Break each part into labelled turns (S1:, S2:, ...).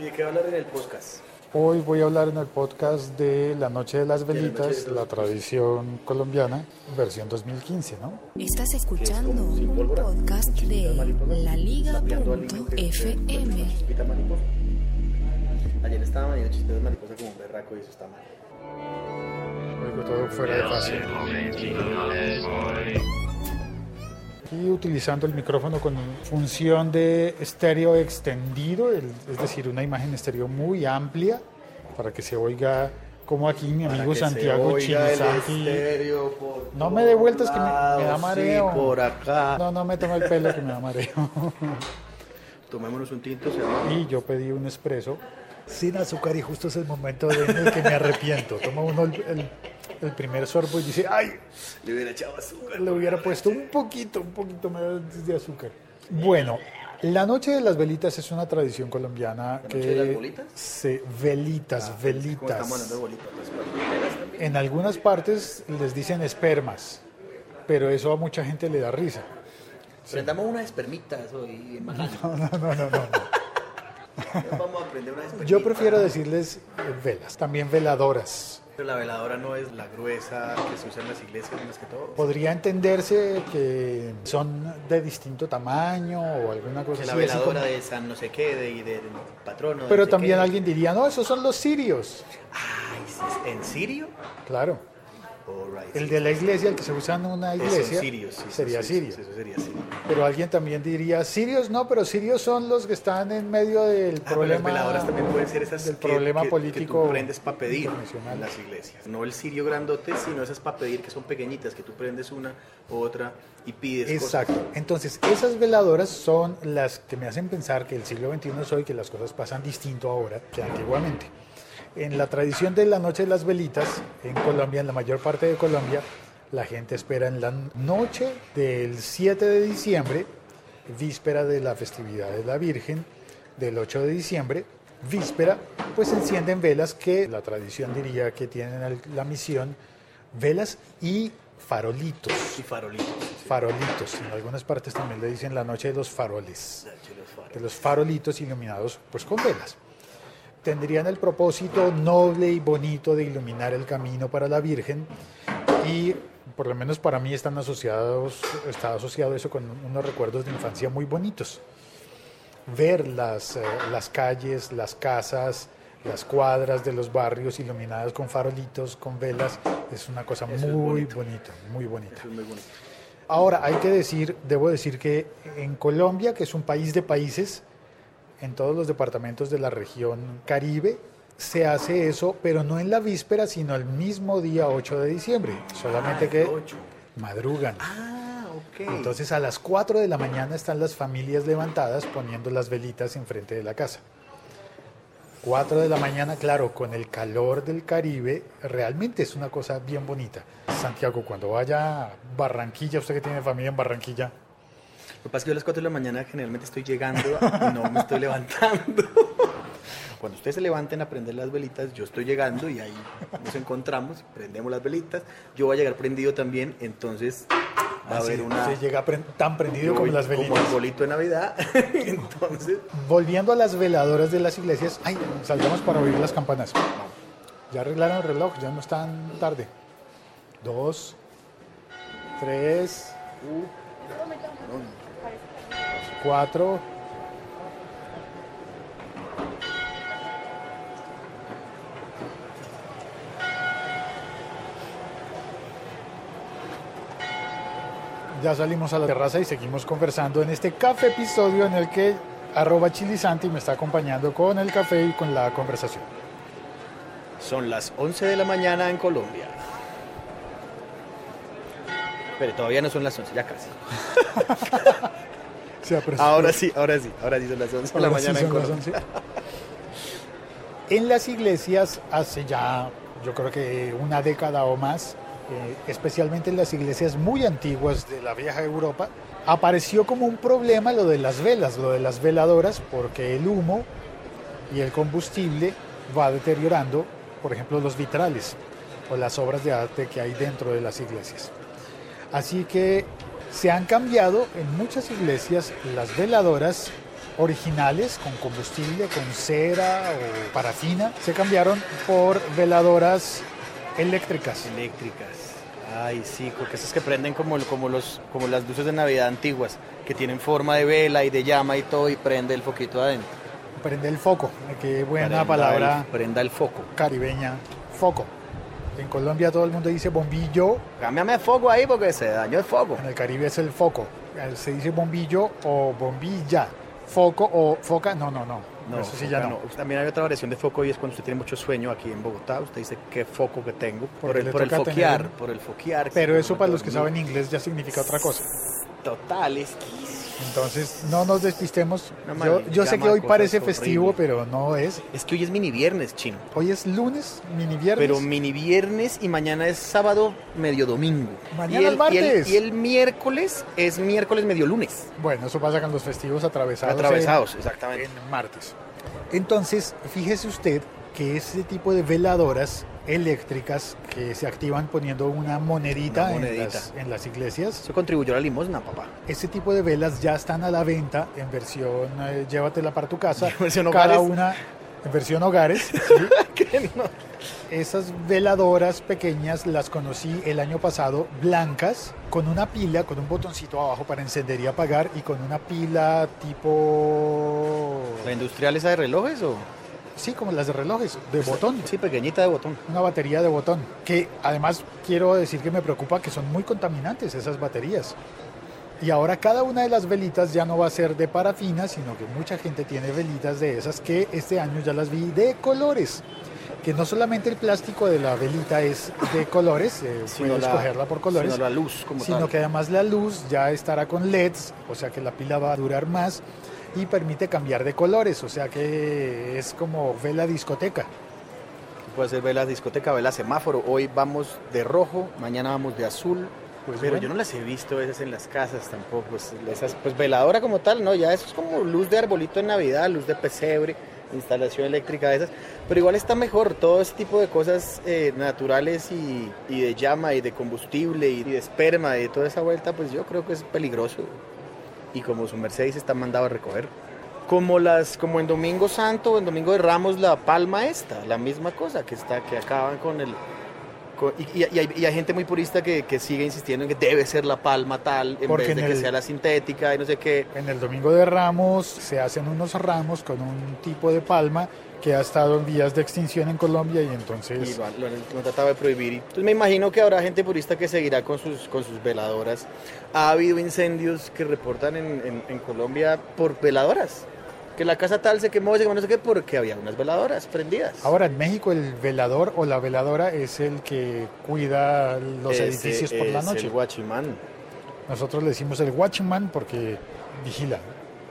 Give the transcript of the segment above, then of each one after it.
S1: ¿Y de qué va a hablar en el podcast?
S2: Hoy voy a hablar en el podcast de La Noche de las Velitas, la tradición colombiana, versión 2015, ¿no?
S3: Estás escuchando un podcast de laliga.fm.
S1: Ayer estaba manejando chistes de mariposa como un berraco y eso está mal.
S2: Oigo todo fuera de fase. Y utilizando el micrófono con función de estéreo extendido, es decir, una imagen estéreo muy amplia para que se oiga como aquí mi amigo Santiago
S1: por
S2: No me dé vueltas que me, me da mareo.
S1: Sí, por acá.
S2: No, no me toma el pelo que me da mareo.
S1: Tomémonos un tinto.
S2: Y yo pedí un espresso sin azúcar y justo es el momento en el que me arrepiento. Toma uno el, el- el primer sorbo y dice, ay,
S1: Le hubiera echado azúcar.
S2: le hubiera puesto un poquito, un poquito más de azúcar. Bueno, la noche de las velitas es una tradición colombiana que
S1: noche de las bolitas?
S2: se velitas,
S1: Como
S2: velitas.
S1: estamos bolitas.
S2: En algunas partes les dicen espermas, pero eso a mucha gente le da risa.
S1: Prendamos unas espermitas hoy en.
S2: No, no, no, no. no.
S1: Vamos a aprender espermitas.
S2: Yo prefiero decirles eh, velas, también veladoras.
S1: Pero la veladora no es la gruesa que se usa en las iglesias más que todo.
S2: Podría entenderse que son de distinto tamaño o alguna cosa
S1: Que la
S2: así, así
S1: veladora
S2: como-
S1: de San no sé qué, de, y del patrono. de
S2: Pero
S1: no sé
S2: también
S1: qué.
S2: alguien diría, no, esos son los sirios.
S1: Ay, ¿en Sirio?
S2: Claro. El de la iglesia, el que se usa en una iglesia,
S1: sí,
S2: sería
S1: sí, Eso sería sirio.
S2: Pero alguien también diría, sirios no, pero sirios son los que están en medio del
S1: Ah,
S2: problema.
S1: las veladoras también pueden ser esas
S2: del
S1: que-
S2: problema
S1: que,
S2: político
S1: que tú prendes para pedir en las iglesias. No el sirio grandote, sino esas para pedir que son pequeñitas, que tú prendes una u otra y pides
S2: Exacto.
S1: cosas.
S2: Entonces, esas veladoras son las que me hacen pensar que el siglo XXI es hoy, que las cosas pasan distinto ahora que antiguamente. En la tradición de la noche de las velitas, en Colombia, en la mayor parte de Colombia, la gente espera en la noche del 7 de diciembre, víspera de la festividad de la Virgen, del 8 de diciembre, víspera, pues encienden velas que la tradición diría que tienen la misión, velas y farolitos
S1: Y farolitos. sí.
S2: farolitos. En algunas partes también le dicen la noche de los faroles, de los farolitos iluminados pues con velas. Tendrían el propósito noble y bonito de iluminar el camino para la Virgen y por lo menos para mí están asociados, está asociado eso con unos recuerdos de infancia muy bonitos. Ver las, eh, las calles, las casas, las cuadras de los barrios iluminadas con farolitos, con velas, es una cosa muy bonita, muy bonita.
S1: Muy.
S2: Ahora, hay que decir, debo decir que en Colombia, que es un país de países, en todos los departamentos de la región Caribe, se hace eso, pero no en la víspera, sino el mismo día 8 de diciembre. Solamente
S1: Ah,
S2: que madrugan.
S1: Ah, ok.
S2: Entonces a las 4 de la mañana están las familias levantadas poniendo las velitas enfrente de la casa. 4 de la mañana, claro, con el calor del Caribe, realmente es una cosa bien bonita. Santiago, cuando vaya a Barranquilla, usted que tiene familia en Barranquilla,
S1: Lo que pasa es que yo a las 4 de la mañana generalmente estoy llegando y no me estoy levantando. Cuando ustedes se levanten a prender las velitas, yo estoy llegando y ahí nos encontramos, prendemos las velitas. Yo voy a llegar prendido también, entonces va a
S2: así,
S1: haber una.
S2: se llega pre- tan prendido como las
S1: Como
S2: velitas.
S1: el bolito de Navidad. entonces,
S2: Volviendo a las veladoras de las iglesias, ay, salgamos para oír las campanas. Ya arreglaron el reloj, ya no es tan tarde. Dos, tres, 4. Ya salimos a la terraza y seguimos conversando en este café episodio en el que arroba chilisanti me está acompañando con el café y con la conversación.
S1: Son las 11 de la mañana en Colombia. Pero todavía no son las 11, ya casi.
S2: Se apresuró.
S1: Ahora sí, ahora sí, ahora sí son las 11 de la
S2: sí
S1: mañana en Colombia.
S2: 11. En las iglesias hace ya, yo creo que una década o más, eh, especialmente en las iglesias muy antiguas de la vieja Europa, apareció como un problema lo de las velas, lo de las veladoras, porque el humo y el combustible va deteriorando, por ejemplo, los vitrales o las obras de arte que hay dentro de las iglesias. Así que se han cambiado en muchas iglesias las veladoras originales con combustible, con cera o parafina, se cambiaron por veladoras eléctricas.
S1: Eléctricas. Ay, sí, porque esas que prenden como, como, los, como las luces de Navidad antiguas, que tienen forma de vela y de llama y todo, y prende el foquito adentro.
S2: Prende el foco, qué buena
S1: Prenda
S2: palabra
S1: el- prenda el foco.
S2: caribeña, foco. En Colombia todo el mundo dice bombillo,
S1: Cámbiame el foco ahí porque se dañó el foco.
S2: en el Caribe es el foco. Se dice bombillo o bombilla. Foco o foca, no, no, no. Eso sí ya no.
S1: También hay otra variación de foco y es cuando usted tiene mucho sueño aquí en Bogotá. Usted dice qué foco que tengo. Por
S2: Porque
S1: el, por el foquear,
S2: tener-
S1: por el foquear.
S2: Pero eso para los que saben inglés ya significa otra cosa.
S1: Total, es que
S2: Entonces no nos despistemos.
S1: No,
S2: Yo,
S1: man,
S2: yo sé que hoy parece festivo, pero no es.
S1: Es que hoy es mini viernes, chino.
S2: Hoy es lunes, mini viernes.
S1: Pero mini viernes y mañana es sábado medio domingo.
S2: Mañana
S1: y
S2: es
S1: el,
S2: martes.
S1: Y el, y el miércoles es miércoles medio lunes.
S2: Bueno, eso pasa con los festivos atravesados.
S1: Atravesados,
S2: en-
S1: exactamente.
S2: en martes. Entonces, fíjese usted que ese tipo de veladoras eléctricas que se activan poniendo una monedita,
S1: Una
S2: En, las, en las iglesias,
S1: Eso contribuyó a la limosna, papá.
S2: ese tipo de velas ya están a la venta en versión eh, llévatela para tu casa.
S1: Versión
S2: cada
S1: hogares.
S2: una en versión hogares. ¿sí? Esas veladoras pequeñas las conocí el año pasado, blancas, con una pila, con un botoncito abajo para encender y apagar y con una pila tipo...
S1: ¿La industrial esa de relojes o...?
S2: Sí, como las de relojes, de botón.
S1: Sí, pequeñita de botón.
S2: Una batería de botón. Que además quiero decir que me preocupa que son muy contaminantes esas baterías. Y ahora cada una de las velitas ya no va a ser de parafina, sino que mucha gente tiene velitas de esas que este año ya las vi de colores. Que no solamente el plástico de la velita es de colores, eh,
S1: Sino
S2: puedes
S1: la-
S2: escogerla por colores,
S1: sino la luz como
S2: sino
S1: tal.
S2: que además la luz ya estará con LEDs, o sea que la pila va a durar más y permite cambiar de colores, o sea que es como vela discoteca.
S1: Puede ser vela discoteca, vela semáforo. Hoy vamos de rojo, mañana vamos de azul.
S2: Pues
S1: pero
S2: bueno.
S1: yo no las he visto esas en las casas tampoco. Pues, esas, pues veladora como tal, no, ya eso es como luz de arbolito en Navidad, luz de pesebre, instalación eléctrica de esas. Pero igual está mejor, todo ese tipo de cosas eh, naturales y, y de llama y de combustible y de esperma y de toda esa vuelta, pues yo creo que es peligroso. Y como su Mercedes está mandado a recoger. Como las, como en Domingo Santo en Domingo de Ramos, la palma esta, la misma cosa, que está, que acaban con el. Y, y- y hay, y hay gente muy purista que, que sigue insistiendo en que debe ser la palma tal, en
S2: Porque
S1: vez de
S2: en
S1: que
S2: el-
S1: sea la sintética y no sé qué.
S2: En el Domingo de Ramos se hacen unos ramos con un tipo de palma que ha estado en vías de extinción en Colombia y
S1: Y
S2: entonces
S1: lo, han- lo lo han tratado de prohibir. Y- Entonces me imagino que habrá gente purista que seguirá con sus, con sus veladoras. Ha habido incendios que reportan en, en- en Colombia por veladoras. Que la casa tal se quemó, se quemó no sé qué, porque había unas veladoras prendidas.
S2: ahora en México el velador o la veladora es el que cuida los
S1: Ese
S2: edificios por la noche.
S1: El guachimán.
S2: Nosotros le decimos el watchman porque vigila.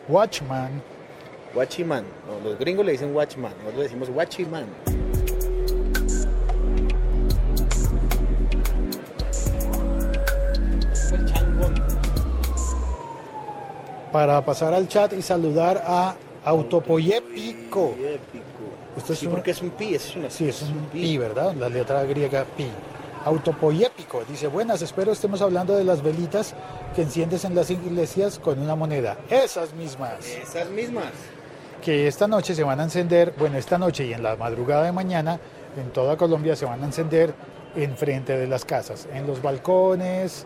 S2: Watchman.
S1: Watchman. No, los gringos le dicen watchman, nosotros le decimos watchman.
S2: Para pasar al chat y saludar a Autopoyépico.
S1: Épico.
S2: Esto es
S1: sí,
S2: un-
S1: porque es un pi, es una
S2: Sí, es un pi, ¿verdad? La letra griega pi. Autopoyépico. Dice, buenas, espero estemos hablando de las velitas que enciendes en las iglesias con una moneda. Esas mismas.
S1: Esas mismas.
S2: Que esta noche se van a encender, bueno, esta noche y en la madrugada de mañana, en toda Colombia se van a encender enfrente de las casas, en los balcones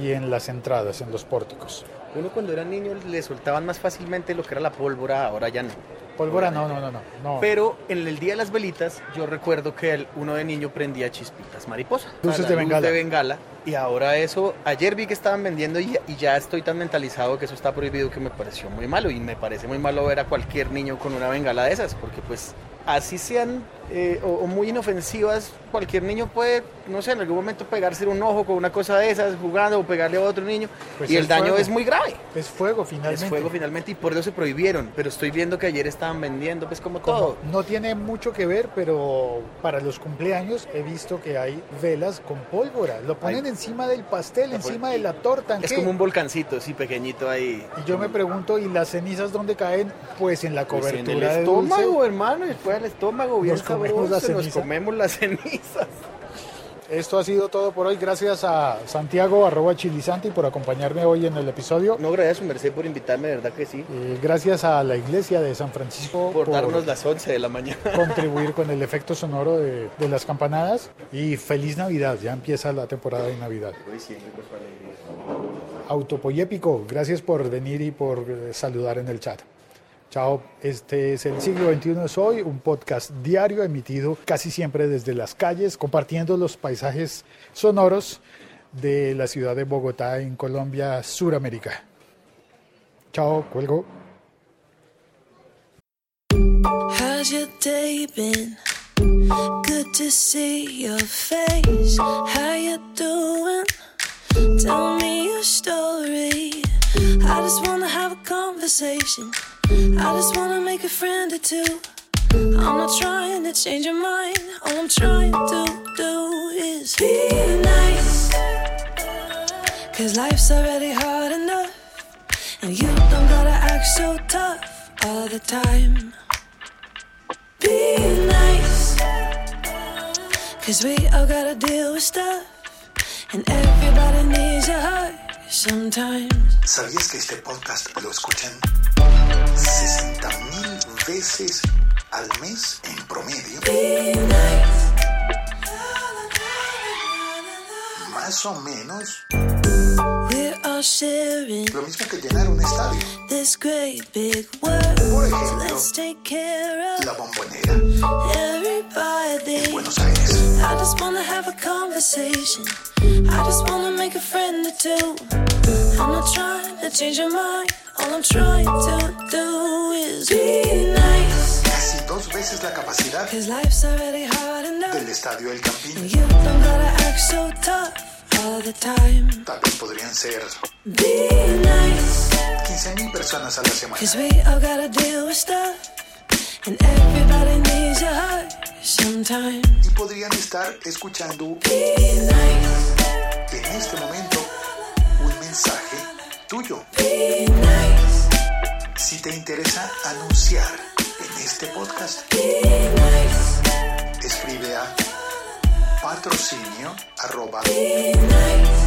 S2: y en las entradas, en los pórticos.
S1: Uno cuando era niño le soltaban más fácilmente lo que era la pólvora, ahora ya no.
S2: Pólvora, no, no, no, no. no.
S1: Pero en el día de las velitas, yo recuerdo que uno de niño prendía chispitas mariposa.
S2: Luces de bengala.
S1: de bengala. Y ahora eso, ayer vi que estaban vendiendo y, y ya estoy tan mentalizado que eso está prohibido que me pareció muy malo. Y me parece muy malo ver a cualquier niño con una bengala de esas, porque pues así sean eh, o, o muy inofensivas, cualquier niño puede, no sé, en algún momento pegarse un ojo con una cosa de esas, jugando o pegarle a otro niño.
S2: Pues
S1: y el daño
S2: fuego.
S1: es muy grave.
S2: Es fuego finalmente.
S1: Es fuego finalmente y por eso se prohibieron. Pero estoy viendo que ayer estaban vendiendo, pues como
S2: Como
S1: todo.
S2: No tiene mucho que ver, pero para los cumpleaños he visto que hay velas con pólvora. Lo ponen
S1: Ay.
S2: encima del pastel,
S1: La
S2: encima de la torta. ¿en
S1: Es
S2: qué?
S1: como un volcancito, sí, pequeñito ahí.
S2: Y yo me pregunto, ¿y las cenizas dónde caen? Pues en la
S1: Pues
S2: cobertura
S1: en el
S2: de
S1: estómago,
S2: dulce.
S1: hermano, y después al estómago, bien
S2: Nos comemos
S1: sabroso,
S2: la
S1: nos
S2: ceniza.
S1: comemos las
S2: Esto ha sido todo por hoy. Gracias a Santiago, arroba chilisanti, por acompañarme hoy en el episodio.
S1: No, gracias a merced por invitarme, de verdad que sí.
S2: Eh, gracias a la iglesia de San Francisco
S1: Por darnos las 11 de la mañana.
S2: contribuir con el efecto sonoro de, de las campanadas. Y feliz Navidad, ya empieza la temporada de Navidad. Autopoyépico, gracias por venir y por eh, saludar en el chat. Chao, este es el siglo XXI Soy, un podcast diario emitido casi siempre desde las calles, compartiendo los paisajes sonoros de la ciudad de Bogotá en Colombia, Suramérica. Chao, cuelgo.
S4: How's your day been? Good to see your face. How you doing? Tell me your story. I just. I just wanna make a friend or two. I'm not trying to change your mind. All I'm trying to do is be nice. Cause life's already hard enough. And you don't gotta act so tough all the time. Be nice. Cause we all gotta deal with stuff. And everybody needs a hug sometimes.
S5: ¿Sabías que este podcast lo escuchan 60 mil veces al mes en promedio? Más o menos lo mismo que llenar un estadio.
S4: this great big world.
S5: Por ejemplo,
S4: let's take care
S5: la
S4: of
S5: bombonera en
S4: everybody.
S5: Buenos Aires.
S4: I just wanna have a conversation. I just wanna make a friend or two. I'm not trying to change your mind. All I'm trying to
S5: la capacidad del estadio El Campín. vez podrían ser
S4: Be nice.
S5: 15 mil personas a la semana. Y podrían estar escuchando en este momento un mensaje tuyo. Si te interesa anunciar este podcast, escribe a patrocinio arroba
S4: Be nice.